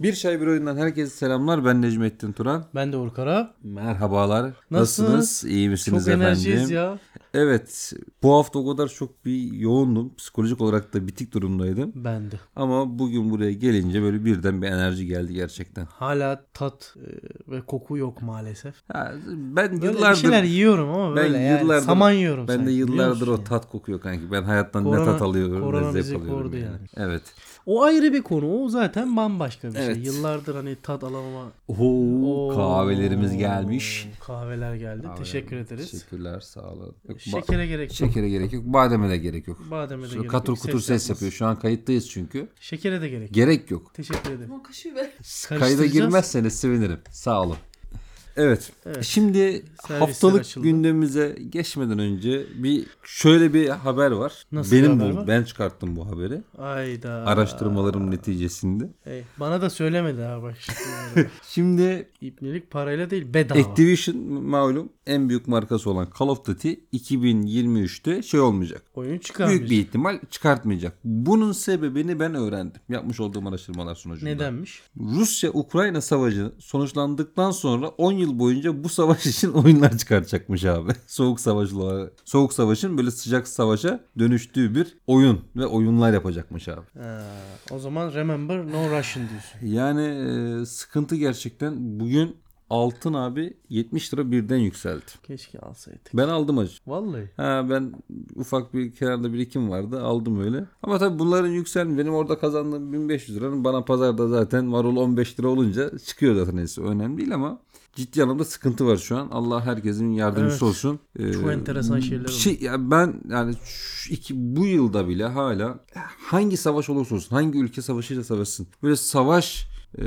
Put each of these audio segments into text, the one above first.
Bir Çay Bir Oyundan herkese selamlar. Ben Necmettin Turan. Ben de Urkara. Merhabalar. Nasılsınız? Nasılsınız? İyi misiniz Çok efendim? enerjiyiz ya. Evet. Bu hafta o kadar çok bir yoğundum. Psikolojik olarak da bitik durumdaydım. Ben de. Ama bugün buraya gelince böyle birden bir enerji geldi gerçekten. Hala tat e, ve koku yok maalesef. Ha, ben Böyle yıllardır bir şeyler yiyorum ama ben böyle yani yıllardır- saman yiyorum ben de sanki, biliyor yıllardır o musun ya? tat kokuyor kanki. Ben hayattan ne Korona- tat alıyorum, korona ne zevk alıyorum. yani. yani. Evet. O ayrı bir konu. O zaten bambaşka bir Evet. Şey. Yıllardır hani tat alamama. Oo, Oo, kahvelerimiz gelmiş. Kahveler geldi. Kahveler- Teşekkür ederiz. Teşekkürler sağ olun. Yok, Şekere gerek yok. Şekere gerek yok. Bademe de gerek yok. Bademe de Şu gerek katır yok. kutur ses, yapmaz. yapıyor. Şu an kayıttayız çünkü. Şekere de gerek yok. Gerek yok. Teşekkür ederim. Kaşığı ver. Kayda girmezseniz sevinirim. Sağ olun. Evet. Evet. Şimdi Servisler haftalık açıldı. gündemimize geçmeden önce bir şöyle bir haber var. Nasıl Benim bu var? ben çıkarttım bu haberi. Ayda. Araştırmalarım neticesinde. Ey, bana da söylemedi ha bak. şimdi. Şimdi İpnelik parayla değil bedava. Activision malum en büyük markası olan Call of Duty 2023'te şey olmayacak. Oyun çıkarmış. Büyük bir ihtimal çıkartmayacak. Bunun sebebini ben öğrendim. Yapmış olduğum araştırmalar sonucunda. Nedenmiş? Rusya-Ukrayna savaşı sonuçlandıktan sonra 10 yıl boyunca bu savaş için oyunlar çıkartacakmış abi. Soğuk savaşla Soğuk savaşın böyle sıcak savaşa dönüştüğü bir oyun ve oyunlar yapacakmış abi. Ha, o zaman remember no Russian diyorsun. Yani e, sıkıntı gerçekten bugün altın abi 70 lira birden yükseldi. Keşke alsaydık. Ben aldım acı. Vallahi. Ha ben ufak bir kenarda birikim vardı aldım öyle. Ama tabii bunların yükselme benim orada kazandığım 1500 liranın bana pazarda zaten marul 15 lira olunca çıkıyor zaten neyse önemli değil ama ciddi anlamda sıkıntı var şu an. Allah herkesin yardımcısı Evet. olsun. Ee, Çok enteresan şeyler şey, ya ben yani şu iki, bu yılda bile hala hangi savaş olursa olsun hangi ülke savaşıyla savaşsın böyle savaş e,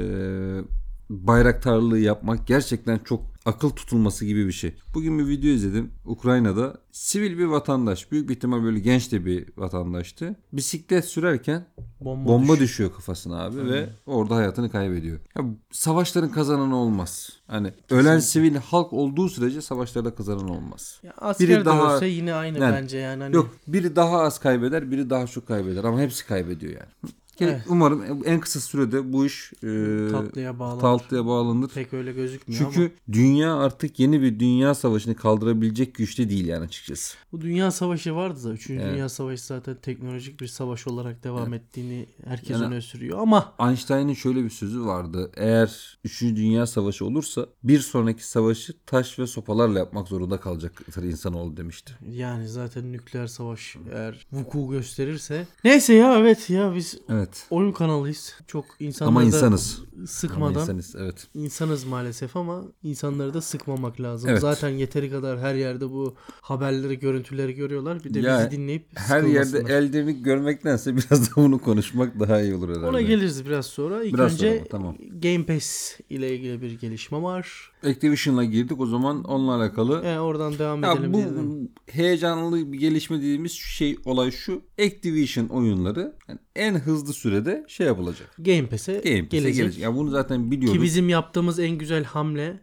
bayraktarlığı yapmak gerçekten çok akıl tutulması gibi bir şey. Bugün bir video izledim. Ukrayna'da sivil bir vatandaş, büyük bir ihtimal böyle genç de bir vatandaştı. Bisiklet sürerken Bomba, bomba düş- düşüyor kafasına abi ve orada hayatını kaybediyor. Ya savaşların kazananı olmaz. Hani ölen sivil halk olduğu sürece savaşlarda kazanan olmaz. Ya asker Biri de daha- ölse yine aynı Yani, bence yani. Hani Yok biri daha az kaybeder, biri daha çok kaybeder ama hepsi kaybediyor yani. Evet. Umarım en kısa sürede bu iş e, tatlıya bağlanır. tatlıya bağlanır. Pek öyle gözükmüyor Çünkü ama dünya artık yeni bir dünya savaşını kaldırabilecek güçte değil yani açıkçası. bu dünya savaşı vardı da 3. Evet. dünya savaşı zaten teknolojik bir savaş olarak devam ettiğini herkes Yani- öne sürüyor ama Einstein'ın şöyle bir sözü vardı. Eğer 3. Dünya Savaşı olursa bir sonraki savaşı taş ve sopalarla yapmak zorunda kalacaktır insanoğlu demişti. yani zaten nükleer savaş eğer vuku gösterirse neyse ya evet ya biz Evet. Oyun kanalıyız. Çok insanları Ama insanız. sıkmadan Ama insanız evet. İnsanız maalesef ama insanları da sıkmamak lazım. Evet. Zaten yeteri kadar her yerde bu haberleri, görüntüleri görüyorlar. Bir de Ya, bizi dinleyip Her yerde eldirini görmektense biraz da bunu konuşmak daha iyi olur herhalde. Ona geliriz biraz sonra. İlk Biraz önce sonra, tamam. Game Pass ile ilgili bir gelişme var. Activision'la girdik o zaman onunla alakalı. E, oradan devam Ya edelim bu dedim. heyecanlı bir gelişme dediğimiz şey olay şu. Activision oyunları yani en hızlı sürede şey yapılacak. Game Pass'e Game Pass'e gelecek. gelecek. Ya bunu zaten biliyorduk. Ki bizim yaptığımız en güzel hamle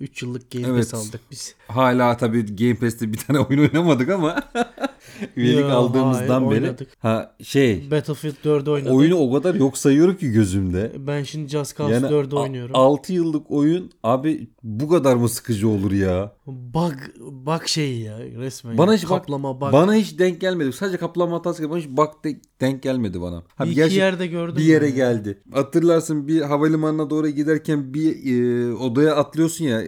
3 yıllık Game Evet. Pass aldık biz. Hala tabii Game Pass'te bir tane oyun oynamadık ama üyelik Ya, aldığımızdan hayır, beri oynadık. ha şey Battlefield 4'ü oynadık. oyunu o kadar yok sayıyorum ki gözümde. Ben şimdi Just Cause 4'ü oynuyorum. 6 yıllık oyun abi bu kadar mı sıkıcı olur ya? Bug, bug şeyi ya resmen. Bana ya. hiç bak- Kaplama bug. Bana hiç denk gelmedi. Sadece kaplama hatası bana hiç bak de- denk gelmedi bana. Ha, bir iki yerde gördüm. bir yere yani. geldi. Hatırlarsın bir havalimanına doğru giderken bir e, odaya atlıyorsun ya.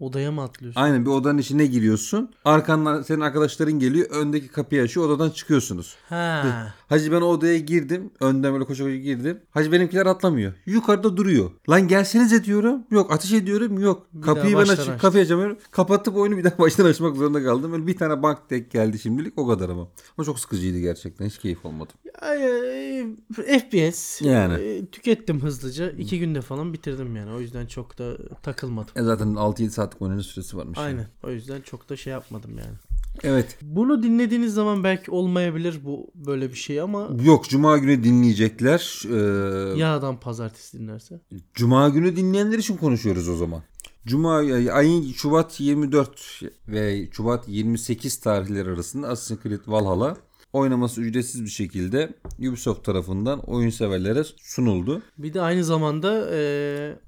Odaya mı atlıyorsun? Aynen bir odanın içine giriyorsun. Arkandan senin arkadaşların geliyor. Öndeki kapıyı açıyor. Odadan çıkıyorsunuz. Ha. Hacı ben o odaya girdim. Önden böyle koşa koşa girdim. Hacı benimkiler atlamıyor. Yukarıda duruyor. Lan gelsenize diyorum. Yok ateş ediyorum. Yok. Bir Kapıyı ben açıp kapıyı açamıyorum. Kapatıp oyunu bir daha baştan açmak zorunda kaldım. Böyle bir tane bank tek geldi şimdilik. O kadar ama. Ama çok sıkıcıydı gerçekten. Hiç keyif olmadı. Ay, ay, FPS. Yani. e, tükettim hızlıca. iki günde falan bitirdim yani. O yüzden çok da takılmadım. E zaten 6-7 saatlik oynanış süresi varmış. yani. Aynen. O yüzden çok da şey yapmadım yani. Evet. Bunu dinlediğiniz zaman belki olmayabilir bu böyle bir şey ama Yok Cuma günü dinleyecekler. Ee, yağdan pazartesi dinlerse. Cuma günü dinleyenler için konuşuyoruz o zaman. Cuma ayın Şubat 24 ve Şubat 28 tarihleri arasında Assassin's Creed Valhalla oynaması ücretsiz bir şekilde Ubisoft tarafından oyun severlere sunuldu. Bir de aynı zamanda e,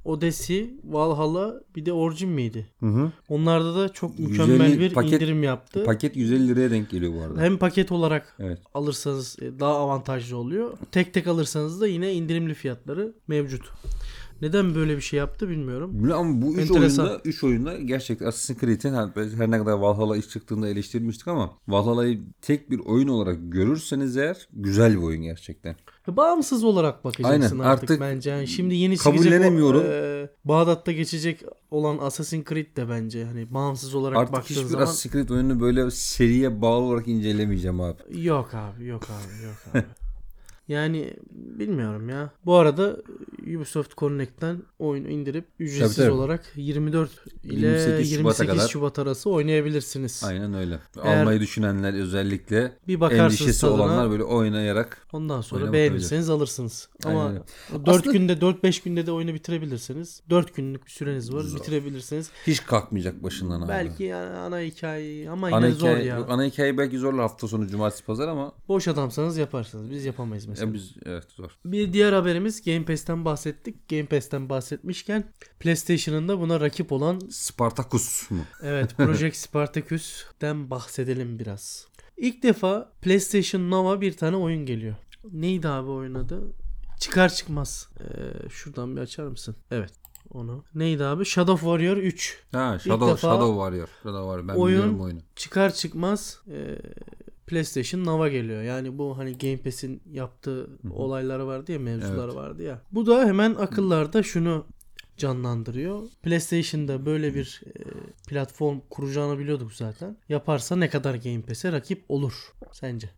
Odyssey, Valhalla bir de Origin miydi? Hı hı. Onlarda da çok mükemmel 150 bir paket- indirim yaptı. Paket 150 liraya denk geliyor bu arada. Hem paket olarak Evet. alırsanız e, daha avantajlı oluyor. Tek tek alırsanız da yine indirimli fiyatları mevcut. Neden böyle bir şey yaptı bilmiyorum. Ama bu üç Enteresan. oyunda, üç oyunda gerçekten Assassin's Creed'in her, her ne kadar Valhalla ilk çıktığında eleştirmiştik ama Valhalla'yı tek bir oyun olarak görürseniz eğer güzel bir oyun gerçekten. Bağımsız olarak bakacaksın Aynen, artık, artık bence. Yani şimdi yeni kabullenemiyorum. o, e, Bağdat'ta geçecek olan Assassin's Creed de bence hani bağımsız olarak Artık baktığın hiçbir zaman Assassin's Creed oyununu böyle seriye bağlı olarak incelemeyeceğim abi. yok abi yok abi yok abi. Yani bilmiyorum ya. Bu arada Ubisoft Connect'ten oyunu indirip ücretsiz Tabii, tabii. olarak 24 ile 28 28 Şubat'a Şubat, kadar. arası oynayabilirsiniz. Aynen öyle. Eğer- Almayı düşünenler özellikle Bir endişesi tadına. olanlar böyle oynayarak Ondan sonra beğenirseniz alırsınız. Ama Aynen öyle. 4 Aslında- günde 4-5 günde de oyunu bitirebilirsiniz. 4 günlük bir süreniz var. Zor. Bitirebilirsiniz. hiç kalkmayacak başından abi. Belki ana hikaye ama yine ana zor hikaye, ya. yok, ana hikaye belki zorla hafta sonu cumartesi pazar ama Boş adamsanız yaparsınız. Biz yapamayız mesela. Ya biz evet zor. Bir diğer haberimiz Game Pass'ten bahsettik. Game Pass'ten bahsetmişken PlayStation'ın da buna rakip olan Spartacus mu? evet Project Spartacus'ten bahsedelim biraz. İlk defa PlayStation Nova bir tane oyun geliyor. Neydi abi oyun adı? Çıkar çıkmaz. Ee, şuradan bir açar mısın? Evet. Onu. Neydi abi? Shadow Warrior 3. Ha Shadow, defa Shadow Warrior. Shadow Warrior. Ben oyun- biliyorum oyunu. Çıkar çıkmaz e, PlayStation Nova geliyor. Yani bu hani Game Pass'in yaptığı olayları vardı ya, mevzuları Evet. vardı ya. Bu da hemen akıllarda şunu canlandırıyor. PlayStation'da böyle bir e, platform kuracağını biliyorduk zaten. Yaparsa ne kadar Game Pass'e rakip olur sence?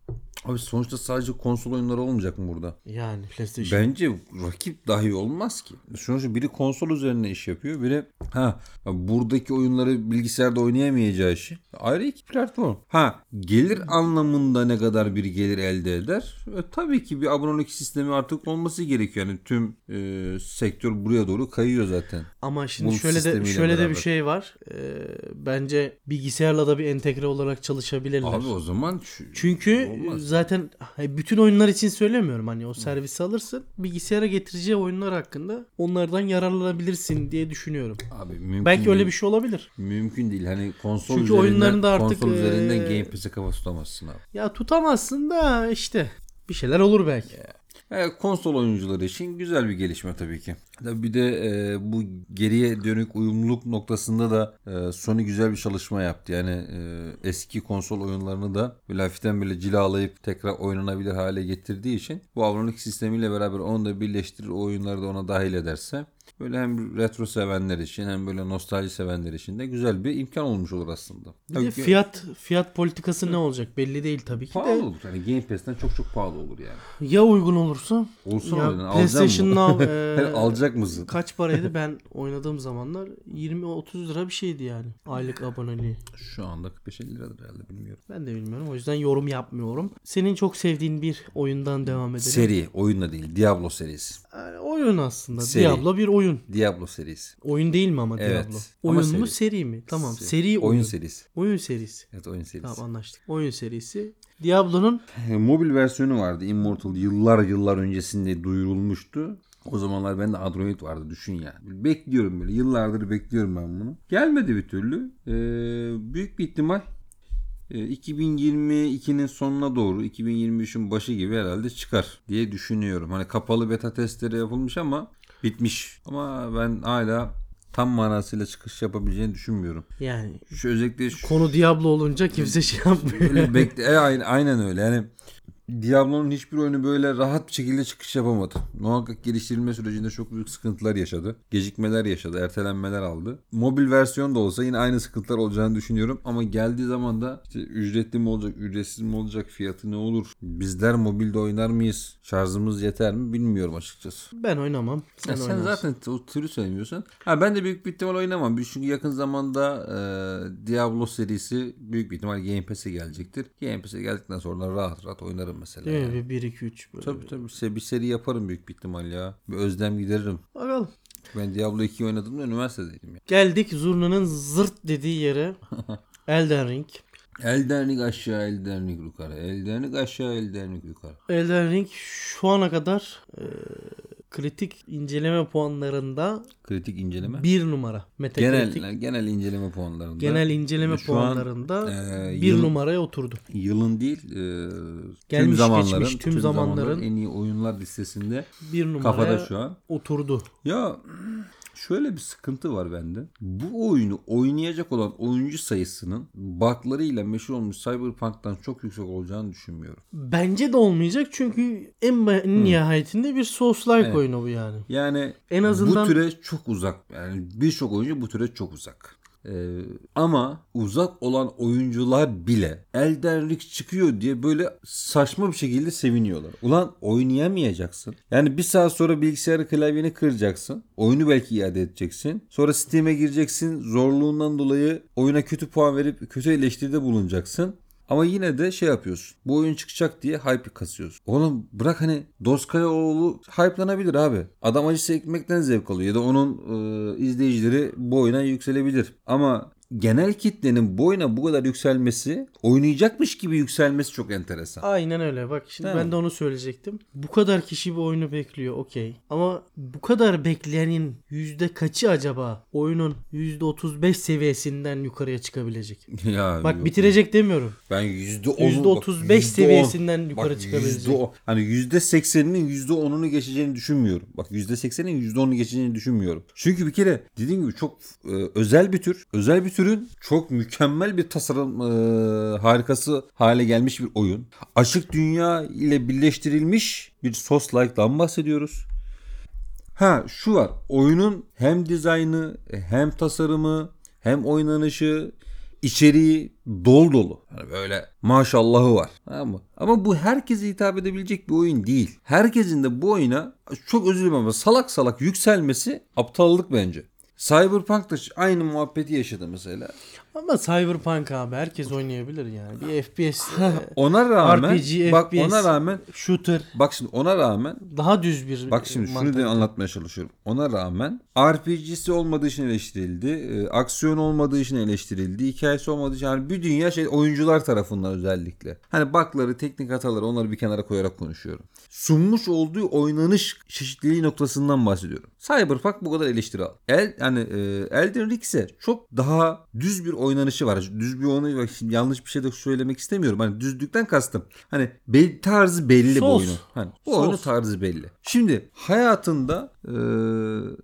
Abi sonuçta sadece konsol oyunları olmayacak mı burada? Yani PlayStation. Bence rakip dahi olmaz ki. Sonuçta biri konsol üzerine iş yapıyor. Biri ha buradaki oyunları bilgisayarda oynayamayacağı işi. Ayrı iki platform. Ha gelir anlamında ne kadar bir gelir elde eder? E, tabii ki bir abonelik sistemi artık olması gerekiyor. Yani tüm e, sektör buraya doğru kayıyor zaten. Ama şimdi Bulut şöyle de şöyle de bir beraber. şey var. E, bence bilgisayarla da bir entegre olarak çalışabilirler. Abi o zaman Çünkü olmaz. Zaten bütün oyunlar için söylemiyorum hani o servisi alırsın bilgisayara getireceği oyunlar hakkında onlardan yararlanabilirsin diye düşünüyorum. Abi mümkün Belki öyle değil. bir şey olabilir. Mümkün değil. Hani konsol Çünkü üzerinden, oyunların da artık, konsol üzerinden e, Game Pass'e kafa tutamazsın abi. Ya tutamazsın da işte bir şeyler olur belki. Evet, konsol oyuncuları için güzel bir gelişme tabii ki. Tabii bir de e, bu geriye dönük uyumluluk noktasında da e, Sony güzel bir çalışma yaptı. Yani e, eski konsol oyunlarını da böyle hafiften böyle cilalayıp tekrar oynanabilir hale getirdiği için bu abonelik sistemiyle beraber onu da birleştirir o oyunları da ona dahil ederse böyle hem retro sevenler için hem böyle nostalji sevenler için de güzel bir imkan olmuş olur aslında. Bir de ki fiyat fiyat politikası ne olacak belli değil tabii ki pahalı de. olur. Yani Game Pass'ten çok çok pahalı olur yani. Ya uygun olursa Olsun ya öyle. PlayStation Alacak Now e, Alacak mısın? kaç paraydı ben oynadığım zamanlar 20-30 lira bir şeydi yani aylık aboneliği. Şu anda 45-50 liradır herhalde bilmiyorum. Ben de bilmiyorum. O yüzden yorum yapmıyorum. Senin çok sevdiğin bir oyundan devam edelim. Seri, oyunla değil. Diablo serisi. Yani oyun aslında. Seri. Diablo bir oyun. Diablo serisi. Oyun değil mi ama Evet. Diablo? Ama Oyun seri. mu seri mi? Tamam. Se- Seri oyun. Oyun serisi. Oyun serisi. Evet oyun serisi. Tamam anlaştık. Oyun serisi. Diablo'nun E, Mobil versiyonu vardı. Immortal yıllar yıllar öncesinde duyurulmuştu. O zamanlar bende Android vardı düşün yani. Bekliyorum böyle. Yıllardır bekliyorum ben bunu. Gelmedi bir türlü. Ee, büyük bir ihtimal e, 2022'nin sonuna doğru 2023'ün başı gibi herhalde çıkar diye düşünüyorum. Hani kapalı beta testleri yapılmış ama bitmiş. Ama ben hala tam manasıyla çıkış yapabileceğini düşünmüyorum. yani Şu özellikle şu, konu Diablo olunca kimse şey yapmıyor. Böyle bekle, e, aynen, aynen öyle. Yani Diablo'nun hiçbir oyunu böyle rahat bir şekilde çıkış yapamadı. Muhakkak geliştirilme sürecinde çok büyük sıkıntılar yaşadı. Gecikmeler yaşadı, ertelenmeler aldı. Mobil versiyon da olsa yine aynı sıkıntılar olacağını düşünüyorum. Ama geldiği zaman da işte ücretli mi olacak, ücretsiz mi olacak, fiyatı ne olur? Bizler mobilde oynar mıyız? Şarjımız yeter mi bilmiyorum açıkçası. ben oynamam. Sen, Ya sen oynarsın. zaten o türü sevmiyorsun. Ha ben de büyük bir ihtimal oynamam. Çünkü yakın zamanda e, Diablo serisi büyük bir ihtimal Game Pass'e gelecektir. Game Pass'e geldikten sonra rahat rahat oynarım mesela. Değil yani. mi? Bir 1 2 3 böyle. Tabii tabii Se- bir seri yaparım büyük bir ihtimal ya. Bir özlem gideririm. Bakalım. Ben Diablo 2 oynadım da üniversitedeydim ya. Geldik zurnanın zırt dediği yere. Elden Ring. Elden Ring aşağı, Elden Ring yukarı. Elden Ring aşağı, Elden Ring yukarı. Elden Ring şu ana kadar e, kritik inceleme puanlarında Kritik inceleme. bir numara. Metacritic Genel genel inceleme puanlarında. genel inceleme Şu an, puanlarında e, bir yıl- numaraya oturdu. Yılın değil, e, tüm Gelmiş zamanların, geçmiş tüm zamanların en iyi oyunlar listesinde Bir numaraya kafada şu an. oturdu. Ya şöyle bir sıkıntı var bende. Bu oyunu oynayacak olan oyuncu sayısının buglarıyla meşhur olmuş Cyberpunk'tan çok yüksek olacağını düşünmüyorum. Bence de olmayacak çünkü en, nihayetinde bir Souls-like Evet. oyunu bu yani. Yani En azından- bu türe çok uzak. Yani birçok oyuncu bu türe çok uzak. Ee, ama uzak olan oyuncular bile Elden Ring çıkıyor diye böyle saçma bir şekilde seviniyorlar. Ulan oynayamayacaksın. Yani bir saat sonra bilgisayarı klavyeni kıracaksın. Oyunu belki iade edeceksin. Sonra Steam'e gireceksin. Zorluğundan dolayı oyuna kötü puan verip kötü eleştiride bulunacaksın. Ama yine de şey yapıyorsun. Bu oyun çıkacak diye hype kasıyorsun. Oğlum bırak hani Doskayaoğlu hype'lanabilir abi. Adam acısı ekmekten zevk alıyor. Ya da onun e, izleyicileri bu oyuna yükselebilir. Ama genel kitlenin bu oyuna bu kadar yükselmesi, oynayacakmış gibi yükselmesi çok enteresan. Aynen öyle. Bak şimdi Değil ben mi? de onu söyleyecektim. Bu kadar kişi bu oyunu bekliyor. Okey. Ama bu kadar bekleyenin yüzde kaçı acaba oyunun yüzde 35 seviyesinden yukarıya çıkabilecek? ya Bak yok. bitirecek demiyorum. Ben yüzde Yüzde bak, 35 yüzde seviyesinden on. yukarı Bak, çıkabilecek. yüzde on. Hani yüzde sekseninin yüzde onunu geçeceğini düşünmüyorum. Bak yüzde seksenin yüzde onunu geçeceğini düşünmüyorum. Çünkü bir kere dediğim gibi çok e, özel bir tür. Özel bir türün çok mükemmel bir tasarım e, harikası hale gelmiş bir oyun. Açık dünya ile birleştirilmiş bir sos like'dan bahsediyoruz. Ha şu var. Oyunun hem dizaynı hem tasarımı hem oynanışı içeriği dolu dolu. Hani böyle maşallahı var. Mı? Ama bu herkese hitap edebilecek bir oyun değil. Herkesin de bu oyuna çok özür dilerim ama salak salak yükselmesi aptallık bence. Cyberpunk da aynı muhabbeti yaşadı mesela. Ama Cyberpunk abi herkes oynayabilir yani. Bir FPS Ona rağmen RPG, bak FPS. ona rağmen shooter bak şimdi ona rağmen daha düz bir Bak şimdi şunu da anlatmaya çalışıyorum. Ona rağmen RPG'si olmadığı için eleştirildi. e, aksiyon olmadığı için eleştirildi. Hikayesi olmadığı için yani bir dünya şey oyuncular tarafından özellikle. Hani bakları, teknik hataları onları bir kenara koyarak konuşuyorum. Sunmuş olduğu oynanış çeşitliliği noktasından bahsediyorum. Cyberpunk bu kadar eleştiri al. El, yani e, Elden Ring ise çok daha düz bir oynanışı var. Düz bir onu şimdi yanlış bir şey de söylemek istemiyorum. Hani düzlükten kastım. Hani be, tarzı belli bu Sos. oyunun. Hani bu Sos. oyunun tarzı belli. Şimdi hayatında e,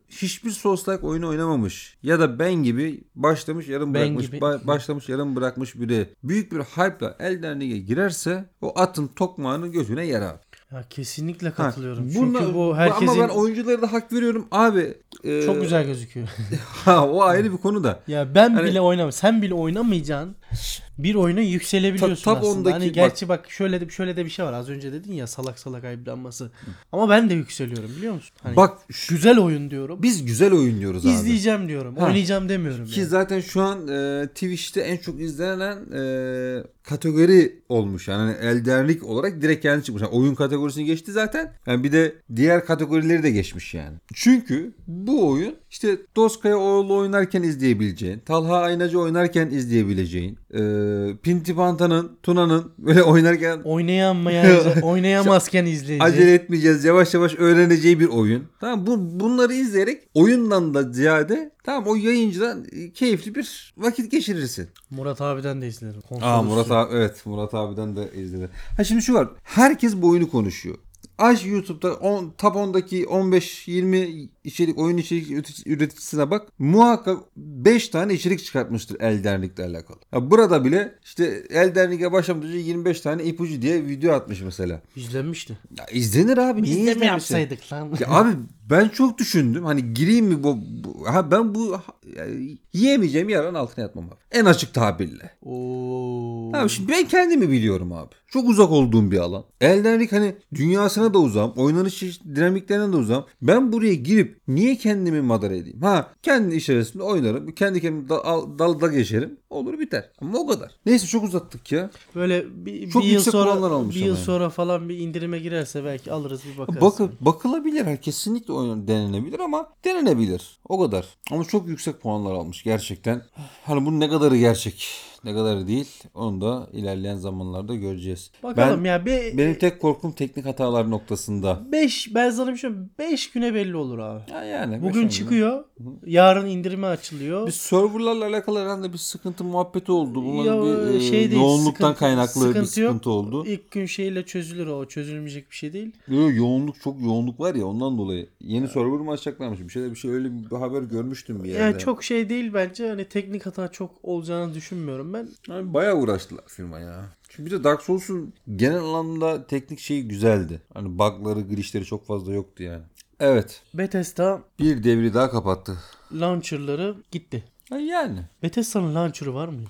hiçbir Souls-like oyunu oynamamış ya da ben gibi başlamış yarım Ben bırakmış gibi. ba- başlamış yarım bırakmış biri büyük bir hype'la Elden girerse o atın tokmağını gözüne yer abi. Ya kesinlikle Ha, katılıyorum. bunlar- Çünkü bu herkesin Ama ben oyunculara da hak veriyorum abi. e, çok güzel gözüküyor. Ha, o ayrı bir konu da. ya ben Hani- bile oynamam. Sen bile oynamayacaksın. Bir oyuna yükselebiliyorsun Ta- aslında. 10'daki Hani bak- gerçi bak şöyle de şöyle de bir şey var. Az önce dedin ya salak salak ayıplanması. Ama ben de yükseliyorum biliyor musun? Hani Bak güzel oyun diyorum. biz güzel oyun diyoruz abi. İzleyeceğim diyorum. Ha. Oynayacağım demiyorum. Ki yani. zaten şu an e, Twitch'te en çok izlenen e, kategori olmuş. Yani Elden Ring olarak direkt kendi çıkmış. Yani oyun kategorisini geçti zaten. Yani bir de diğer kategorileri de geçmiş yani. Çünkü bu oyun işte Doskaya oğlu oynarken izleyebileceğin, Talha Aynacı oynarken izleyebileceğin, e, Pinti Panta'nın, Tuna'nın böyle oynarken Oynayamayan, oynayamazken izleyeceğiz. acele etmeyeceğiz. Yavaş yavaş öğreneceği bir oyun. Tamam bu bunları izleyerek oyundan da ziyade tamam o yayıncıdan e, keyifli bir vakit geçirirsin. Murat abiden de izlerim. Aa Murat abi evet Murat abiden de izledi. Ha şimdi şu var. Herkes bu oyunu konuşuyor. Aç YouTube'da 10, top 10'daki 15-20 içerik oyun içerik üretici- üreticisine bak. Muhakkak 5 tane içerik çıkartmıştır Elden Ring'le alakalı. Ya burada bile işte Elden Ring'e başlamadan önce 25 tane ipucu diye video atmış mesela. İzlenmişti. Ya izlenir abi. Biz niye de mi yapsaydık lan? Ya abi ben çok düşündüm. Hani gireyim mi bu, bu- ha ben bu yani yiyemeyeceğim yaran altına yatmam abi. En açık tabirle. Oo. Abi şimdi ben kendimi biliyorum abi. Çok uzak olduğum bir alan. Elden Ring hani dünyasına da uzağım. Oynanış dinamiklerine de uzağım. Ben buraya girip niye kendimi madara edeyim? Ha kendi içerisinde oynarım. Kendi kendime da, al- dalda geçerim. Olur biter. Ama o kadar. Neyse çok uzattık ya. Böyle bir, Çok bir yıl sonra bir yıl yani. sonra falan bir indirime girerse belki alırız bir bakarız. Bakı, bakılabilir. Ha, Kesinlikle oyun denenebilir ama denenebilir. O kadar. Ama çok yüksek puanlar almış gerçekten. Hani bu ne kadarı gerçek? Ne kadar değil onu da ilerleyen zamanlarda göreceğiz. Bakalım Ben, ya. Be, benim tek korkum teknik hatalar noktasında. 5 ben sana bir şey 5 güne belli olur abi. Ya yani Bugün çıkıyor. Yarın indirime açılıyor. Bir serverlarla alakalı herhalde bir sıkıntı muhabbeti oldu. Bunların Ya, bir e, şey değil, yoğunluktan sıkıntı- kaynaklı bir sıkıntı yok. sıkıntı oldu. İlk gün şeyle çözülür o. Çözülmeyecek bir şey değil. Yo, yoğunluk çok yoğunluk var ya ondan dolayı. Yeni server mı açacaklarmış? Bir şeyler bir şey öyle bir haber görmüştüm bir yerde. Yani çok şey değil bence. Hani teknik hata çok olacağını düşünmüyorum ben. Yani bayağı uğraştılar firma ya. Çünkü bir de Dark Souls'un genel anlamda teknik şeyi güzeldi. Hani bug'ları, glitch'leri çok fazla yoktu yani. Evet. Bethesda Bir devri daha kapattı. launcher'ları gitti. Yani. Bethesda'nın launcher'ı var mıydı?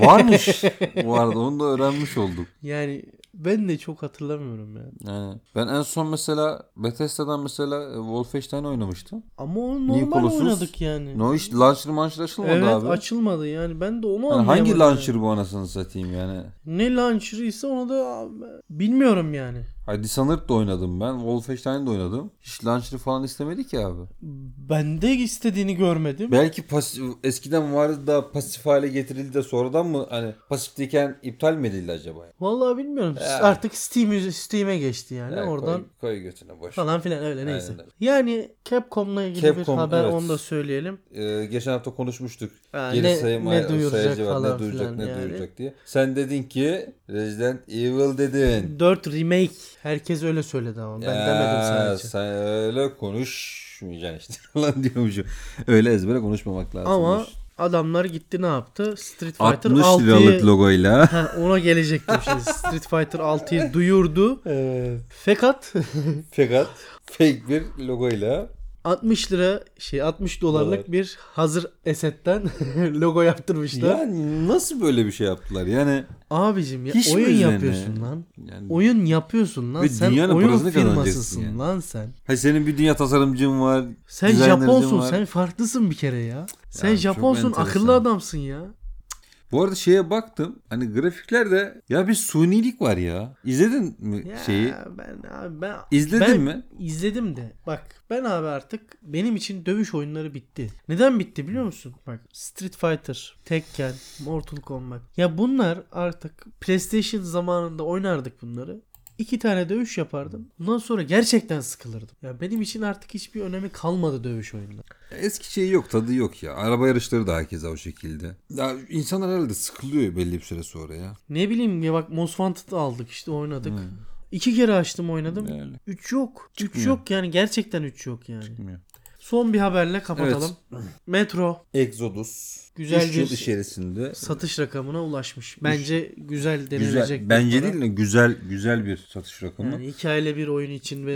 Varmış. Bu arada onu da öğrenmiş olduk. Yani ben de çok hatırlamıyorum ya. Yani ben en son mesela Bethesda'dan mesela Wolfenstein oynamıştım. Ama onu normal Colossus? oynadık yani. No iş launcher mancher açılmadı evet abi. açılmadı yani ben de onu Yani anlayamadım. hangi yani. launcher bu anasını satayım yani? Ne launcher'ı ise onu da bilmiyorum yani. Hayır Dishonored da oynadım ben. Wolfenstein'de oynadım. Hiç launcher'ı falan istemedi ki abi. Ben de istediğini görmedim. Belki pasif, eskiden vardı da pasif hale getirildi de sonradan mı hani pasifteyken iptal mi edildi acaba? Vallahi bilmiyorum. Ya. Artık Steam Steam'e geçti yani. Ya, Oradan koy, koy götüne boş. falan filan öyle neyse. Aynen. Yani Capcom'la ilgili Capcom, bir haber evet. onu da söyleyelim. Ee, geçen hafta konuşmuştuk. Ha, Geri ne- sayım ne duyuracak var. falan Ne duyuracak ne yani. duyuracak diye. Sen dedin ki Resident Evil dedin. 4 remake. Herkes öyle söyledi ama ben Ya, demedim sadece. Sen öyle konuşmayacaksın işte falan diyormuşum. Öyle ezbere konuşmamak lazım. Ama adamlar gitti ne yaptı? Street Fighter 60 6'yı liralık logoyla. Ha, ona gelecektim şimdi. Street Fighter 6'yı duyurdu. Fakat Fakat fake bir logoyla 60 lira şey 60 dolarlık Dolar. bir hazır esetten logo yaptırmışlar. Ya nasıl böyle bir şey yaptılar? Yani Abicim ya Hiç oyun üzerine? yapıyorsun lan. yani Oyun yapıyorsun lan. Ve sen oyun firmasısın yani. lan sen. Hay senin bir dünya tasarımcın var. Sen Japonsun. var. Sen farklısın bir kere ya. Sen çok Japonsun. Akıllı adamsın ya. Bu arada şeye baktım. Hani grafiklerde ya bir sunilik var ya. İzledin mi Ya şeyi? ben abi ben İzledin ben mi? izledim de. Bak ben abi artık benim için dövüş oyunları bitti. Neden bitti biliyor musun? Bak Street Fighter, Tekken, Mortal Kombat. Ya bunlar artık PlayStation zamanında oynardık bunları. İki tane dövüş yapardım. Bundan sonra gerçekten sıkılırdım. Ya benim için artık hiçbir önemi kalmadı dövüş oyunları. Eski şey yok tadı yok ya. Araba yarışları da herkese o şekilde. Ya insanlar herhalde sıkılıyor belli bir süre sonra ya. Ne bileyim ya bak Most Wanted aldık işte oynadık. Hmm. İki kere açtım oynadım. Öyle. 3 yok. 3 Çıkmıyor. yok yani gerçekten 3 yok yani. Bilmiyorum. Son bir haberle kapatalım. Metro Exodus. Güzel üç yıl bir- içerisinde satış rakamına ulaşmış. Bence güzel denilecek. güzel, bence para. değil de güzel güzel bir satış rakamı. Yani hikayeyle bir oyun için ve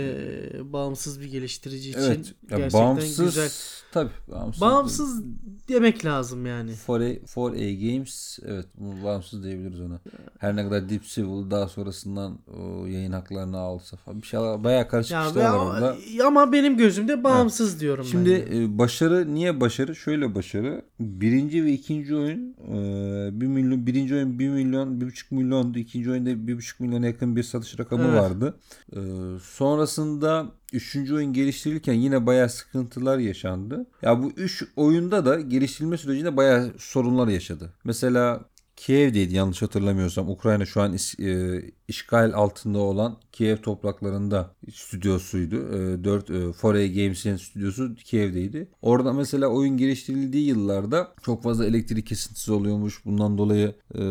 e, bağımsız bir geliştirici için evet. Ya gerçekten bağımsız güzel. tabii bağımsız. Bağımsız demek lazım yani. 4A, 4A Games evet bağımsız diyebiliriz ona. Her ne kadar Deep Silver daha sonrasından o yayın haklarını alsa falan bir şey bayağı karışık Ya işler var orada. ama benim gözümde bağımsız diyorum Şimdi ben. de. başarı niye başarı? Şöyle başarı. Birinci ve ikinci oyun e, 1 milyon birinci oyun 1 milyon 1,5 milyondu. İkinci oyunda 1,5 milyona yakın bir satış rakamı Evet. vardı. E, sonrasında üçüncü oyun geliştirilirken yine bayağı sıkıntılar yaşandı. Ya bu üç oyunda da geliştirilme sürecinde bayağı sorunlar yaşadı. Mesela Kiev'deydi yanlış hatırlamıyorsam. Ukrayna şu an e, işgal altında olan Kiev topraklarında stüdyosuydu. E, 4 e, 4A Games'in stüdyosu Kiev'deydi. Orada mesela oyun geliştirildiği yıllarda çok fazla elektrik kesintisi oluyormuş. Bundan dolayı e,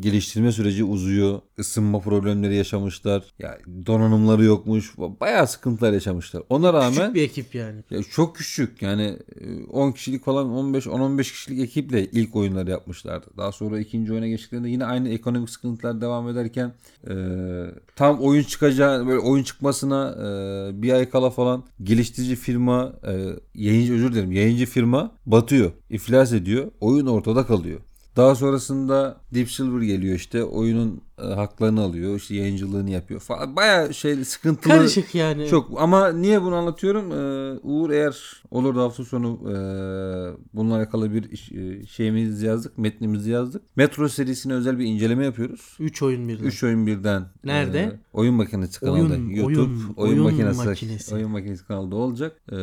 geliştirme süreci uzuyor. Isınma problemleri yaşamışlar. Ya donanımları yokmuş. Bayağı sıkıntılar yaşamışlar. Ona rağmen Küçük bir ekip yani. ya çok küçük yani e, 10 kişilik falan 15 10-15 kişilik ekiple ilk oyunları yapmışlardı. Daha sonra ikinci oyuna geçtiklerinde yine aynı ekonomik sıkıntılar devam ederken e, tam oyun çıkacağı böyle oyun çıkmasına e, bir ay kala falan geliştirici firma e, yayıncı özür dilerim yayıncı firma batıyor. iflas ediyor. Oyun ortada kalıyor. Daha sonrasında Deep Silver geliyor işte oyunun haklarını alıyor. işte yayıncılığını yapıyor falan. Baya şey sıkıntılı. Karışık yani. Çok ama niye bunu anlatıyorum? Ee, Uğur eğer olur da hafta sonu e, bununla alakalı bir iş- e, şeyimizi yazdık, metnimizi yazdık. Metro serisine özel bir inceleme yapıyoruz. 3 oyun birden. 3 oyun birden. Nerede? e, oyun makinesi kanalında. Oyun, YouTube oyun, oyun, oyun makinesi, makinesi. oyun makinesi kanalda olacak. E,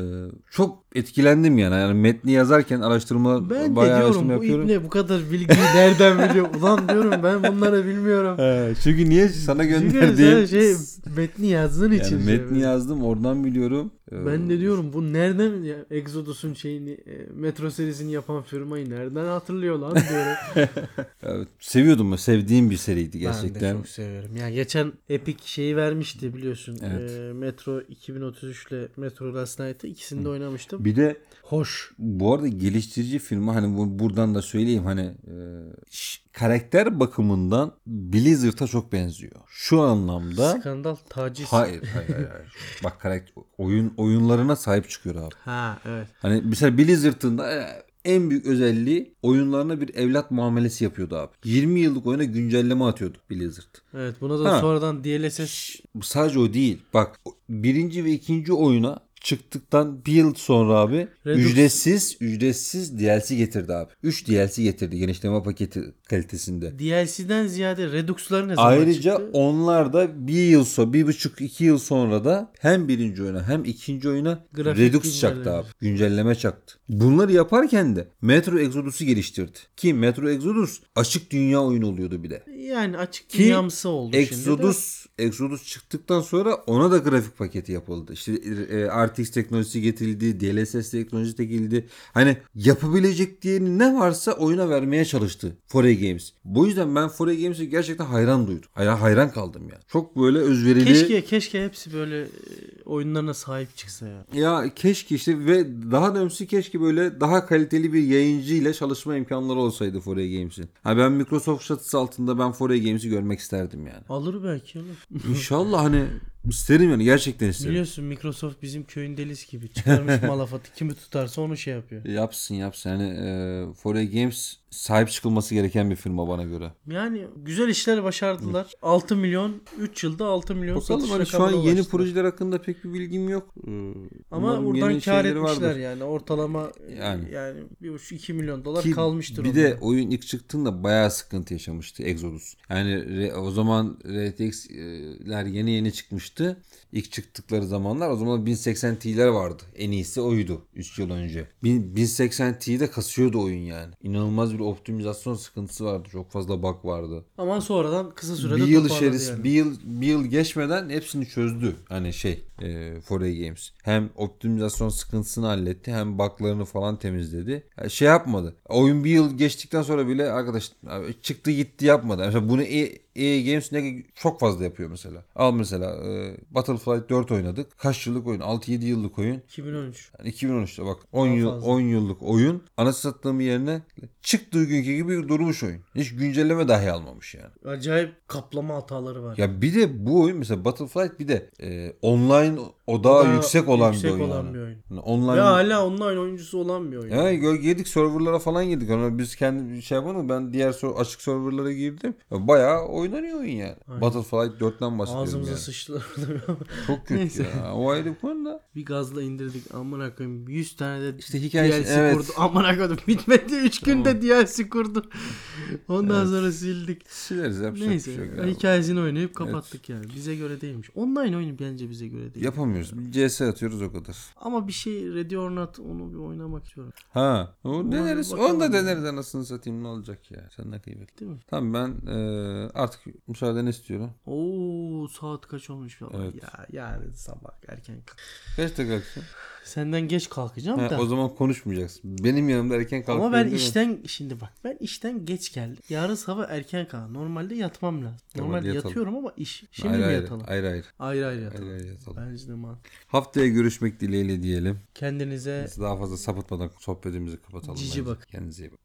çok etkilendim yani. yani metni yazarken araştırma Ben de bayağı diyorum araştırma bu yapıyorum. ibne bu kadar bilgiyi nereden biliyor? Ulan diyorum ben bunları bilmiyorum. He, çünkü niye sana Çünkü gönderdiğim sen şey metni yazdığın için. yani şey metni böyle. yazdım oradan biliyorum. Ee, Ben de diyorum bu nereden ya Exodus'un şeyini e, Metro serisini yapan firmayı nereden hatırlıyor lan diyorum. Evet, seviyordum ben. Sevdiğim bir seriydi ben gerçekten. de çok severim. Ya geçen Epic şeyi vermişti biliyorsun. Evet. E, Metro 2033 ile Metro Last Night'ı ikisini de oynamıştım. Bir de Hoş. bu arada geliştirici firma hani bu, buradan da söyleyeyim hani e, karakter bakımından Blizzard'a çok benziyor. Şu anlamda Skandal, taciz. hayır hayır hayır. hayır. Bak karakter oyun oyunlarına sahip çıkıyor abi. Ha evet. Hani mesela Blizzard'ın da e, en büyük özelliği oyunlarına bir evlat muamelesi yapıyordu abi. 20 yıllık oyuna güncelleme atıyordu Blizzard. Evet buna da Ha. sonradan DLSS sadece o değil. Bak birinci ve ikinci oyuna çıktıktan bir yıl sonra abi Redux- ücretsiz ücretsiz DLC getirdi abi. 3 DLC getirdi genişleme paketi kalitesinde. DLC'den ziyade Redux'lar ne zaman Ayrıca çıktı? onlar da bir yıl sonra, bir buçuk iki yıl sonra da hem birinci oyuna hem ikinci oyuna Grafik Redux çaktı abi. Güncelleme çaktı. Bunları yaparken de Metro Exodus'u geliştirdi. Ki Metro Exodus açık dünya oyunu oluyordu bir de. Yani açık Ki dünyamsı oldu şimdi de. Exodus Exodus çıktıktan sonra ona da grafik paketi yapıldı. İşte e, RTX teknolojisi getirildi, DLSS teknolojisi getirildi. Hani yapabilecek diye ne varsa oyuna vermeye çalıştı Foray Games. Bu yüzden ben Foray Games'e gerçekten hayran duydum. Hayran, hayran kaldım ya. Çok böyle özverili. Keşke keşke hepsi böyle e, oyunlarına sahip çıksa ya. Ya keşke işte ve daha da önemlisi keşke böyle daha kaliteli bir yayıncı ile çalışma imkanları olsaydı Foray Games'in. Ha ben Microsoft çatısı altında ben Foray Games'i görmek isterdim yani. Alır belki oğlum. İnşallah hani isterim yani gerçekten isterim. Biliyorsun Microsoft bizim köyün delisi gibi. Çıkarmış malafatı kimi tutarsa onu şey yapıyor. Yapsın yapsın. Yani e, Foray Games sahip çıkılması gereken bir firma bana göre. Yani güzel işler başardılar. 6 milyon 3 yılda 6 milyon Bakalım satış hani şu an yeni ulaştılar. projeler hakkında pek bir bilgim yok. Ee, Ama umarım buradan kar etmişler vardır. yani. Ortalama yani, Yani. yani 1,5-2 milyon dolar Ki kalmıştır. bir onda. de oyun ilk çıktığında bayağı sıkıntı yaşamıştı Exodus. Yani o zaman RTX'ler yeni yeni çıkmıştı. İlk çıktıkları zamanlar o zaman 1080 Ti'ler vardı. En iyisi oydu 3 yıl önce. 1000 1080 Ti'de kasıyordu oyun yani. İnanılmaz bir optimizasyon sıkıntısı vardı. Çok fazla bug vardı. Ama sonradan kısa sürede bir yıl içerisinde yani. bir yıl bir yıl geçmeden hepsini çözdü. Hani şey e, Foray Games. Hem optimizasyon sıkıntısını halletti hem bug'larını falan temizledi. Yani şey yapmadı. Oyun bir yıl geçtikten sonra bile arkadaş çıktı gitti yapmadı. Mesela bunu EA, EA Games ne çok fazla yapıyor mesela. Al mesela e, Battlefield 4 oynadık. Kaç yıllık oyun? 6-7 yıllık oyun. 2013. Yani 2013'te bak 10 Daha yıl fazla. 10 yıllık oyun anası sattığım yerine çıktığı günkü gibi durmuş oyun. Hiç güncelleme dahi almamış yani. Acayip kaplama hataları var. Ya bir de bu oyun mesela Battlefield bir de e, online odağı Daha yüksek olan yüksek bir oyun. olan yani. bir oyun. Yani online Ve hala online oyuncusu olan bir oyun. ya gö- girdik serverlara falan girdik. Ona biz kendi şey yapmadık. Ben diğer açık serverlara girdim. Ya Bayağı oynanıyor oyun yani. Aynen. Battlefield 4'ten bahsediyorum Ağzımıza yani. sıçtılar. Çok kötü Neyse. ya. O ayrı bir konu da. bir gazla indirdik. Amına koyayım 100 tane de İşte hikayesi- DLC evet. kurdu. Amına koydum. Bitmedi 3 günde DLC kurdu. Ondan sonra sildik. Sileriz yapacak Neyse. şey hikayesini oynayıp kapattık yani. Bize göre değilmiş. Online oyun bence bize göre değil. Yapamıyoruz. Bir CS atıyoruz o kadar. Ama bir şey Ready or Not onu bir oynamak istiyorum. Ha. O deneriz. Onu da deneriz anasını satayım ne olacak ya. Sen ne kıymet. Değil mi? Tamam ben e, artık müsaadeni istiyorum. Oo saat kaç olmuş falan. Evet. Ya yarın sabah erken kalk. Kaçta kalksın? Senden geç kalkacağım Ha, da. o zaman konuşmayacaksın. Benim yanımda erken kalkıyor. Ama ben işten şimdi bak ben işten geç geldim. Yarın sabah erken kalk. Normalde yatmam lazım. Tamam, Normalde yatalım. yatıyorum ama iş. Şimdi ayrı mi yatalım? Ayrı ayrı. Ayrı ayrı yatalım. Ayrı ayrı yatalım. Bence de man. Haftaya görüşmek dileğiyle diyelim. Kendinize Biz daha fazla sapıtmadan sohbetimizi kapatalım. Cici bence. bak. Kendinize iyi bakın.